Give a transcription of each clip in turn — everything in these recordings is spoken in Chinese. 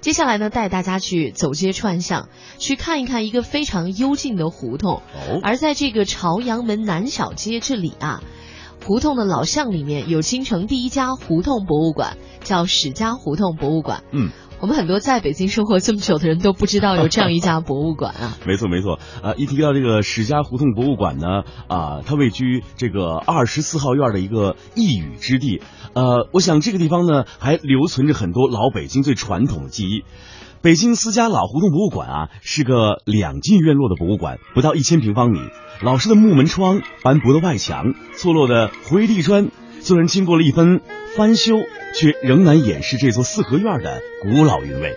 接下来呢，带大家去走街串巷，去看一看一个非常幽静的胡同。哦，而在这个朝阳门南小街这里啊，胡同的老巷里面有京城第一家胡同博物馆，叫史家胡同博物馆。嗯，我们很多在北京生活这么久的人都不知道有这样一家博物馆啊。没错没错，呃，一提到这个史家胡同博物馆呢，啊、它位居这个二十四号院的一个一隅之地，呃，我想这个地方呢还留存着很多老北京最传统的记忆。北京私家老胡同博物馆啊，是个两进院落的博物馆，不到一千平方米，老式的木门窗、斑驳的外墙、错落的灰地砖，虽然经过了一番翻修，却仍然掩饰这座四合院的古老韵味。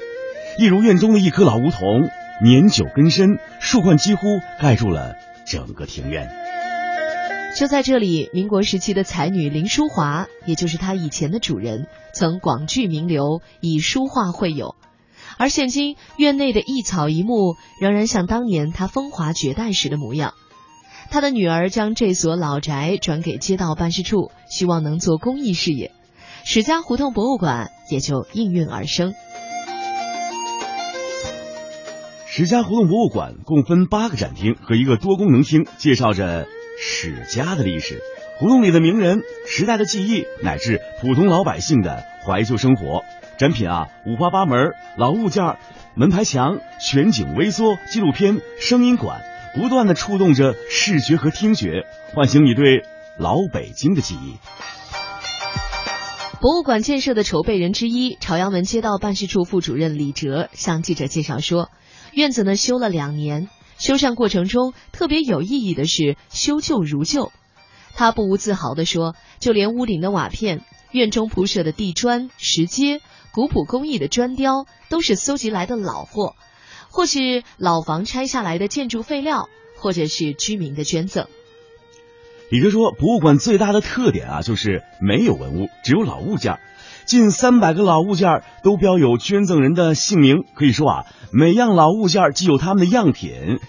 一如院中的一棵老梧桐，年久根深，树冠几乎盖住了整个庭院。就在这里，民国时期的才女林淑华，也就是她以前的主人，曾广聚名流，以书画会友。而现今院内的一草一木，仍然像当年她风华绝代时的模样。她的女儿将这所老宅转给街道办事处，希望能做公益事业，史家胡同博物馆也就应运而生。史家胡同博物馆共分八个展厅和一个多功能厅，介绍着史家的历史、胡同里的名人、时代的记忆，乃至普通老百姓的怀旧生活。展品啊五花八门，老物件、门牌墙、全景微缩、纪录片、声音馆，不断的触动着视觉和听觉，唤醒你对老北京的记忆。博物馆建设的筹备人之一，朝阳门街道办事处副主任李哲向记者介绍说，院子呢修了两年，修缮过程中特别有意义的是修旧如旧。他不无自豪地说，就连屋顶的瓦片、院中铺设的地砖、石阶、古朴工艺的砖雕，都是搜集来的老货，或是老房拆下来的建筑废料，或者是居民的捐赠。李哥说，博物馆最大的特点啊，就是没有文物，只有老物件儿。近三百个老物件都标有捐赠人的姓名，可以说啊，每样老物件既有他们的样品，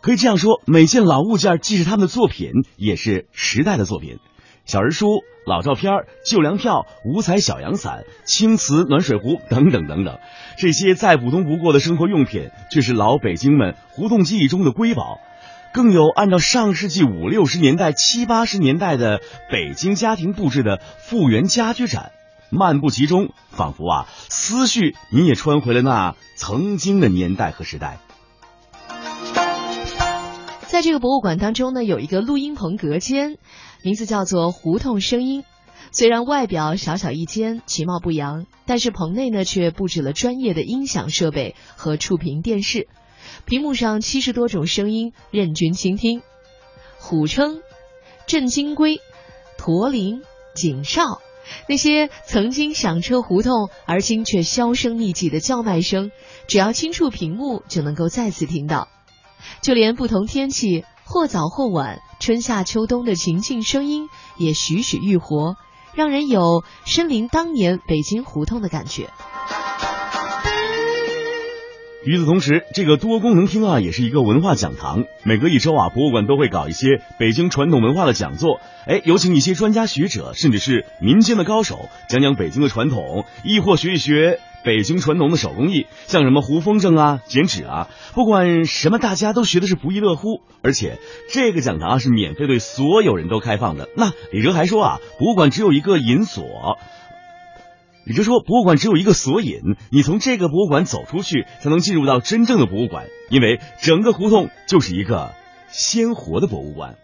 可以这样说，每件老物件既是他们的作品，也是时代的作品。小人书、老照片、旧粮票、五彩小阳伞、青瓷暖水壶等等等等，这些再普通不过的生活用品，却是老北京们胡同记忆中的瑰宝。更有按照上世纪五六十年代、七八十年代的北京家庭布置的复原家居展，漫步其中，仿佛啊，思绪你也穿回了那曾经的年代和时代。在这个博物馆当中呢，有一个录音棚隔间，名字叫做“胡同声音”。虽然外表小小一间，其貌不扬，但是棚内呢却布置了专业的音响设备和触屏电视，屏幕上七十多种声音任君倾听。虎称、镇金龟、驼铃、警哨，那些曾经响彻胡同，而今却销声匿迹的叫卖声，只要轻触屏幕就能够再次听到。就连不同天气，或早或晚，春夏秋冬的情境声音也栩栩愈活，让人有身临当年北京胡同的感觉。与此同时，这个多功能厅啊，也是一个文化讲堂。每隔一周啊，博物馆都会搞一些北京传统文化的讲座，哎，有请一些专家学者，甚至是民间的高手，讲讲北京的传统，亦或学一学北京传统的手工艺，像什么胡风筝啊、剪纸啊，不管什么，大家都学的是不亦乐乎。而且这个讲堂啊是免费对所有人都开放的。那李哲还说啊，博物馆只有一个银锁。也就是说，博物馆只有一个索引，你从这个博物馆走出去，才能进入到真正的博物馆，因为整个胡同就是一个鲜活的博物馆。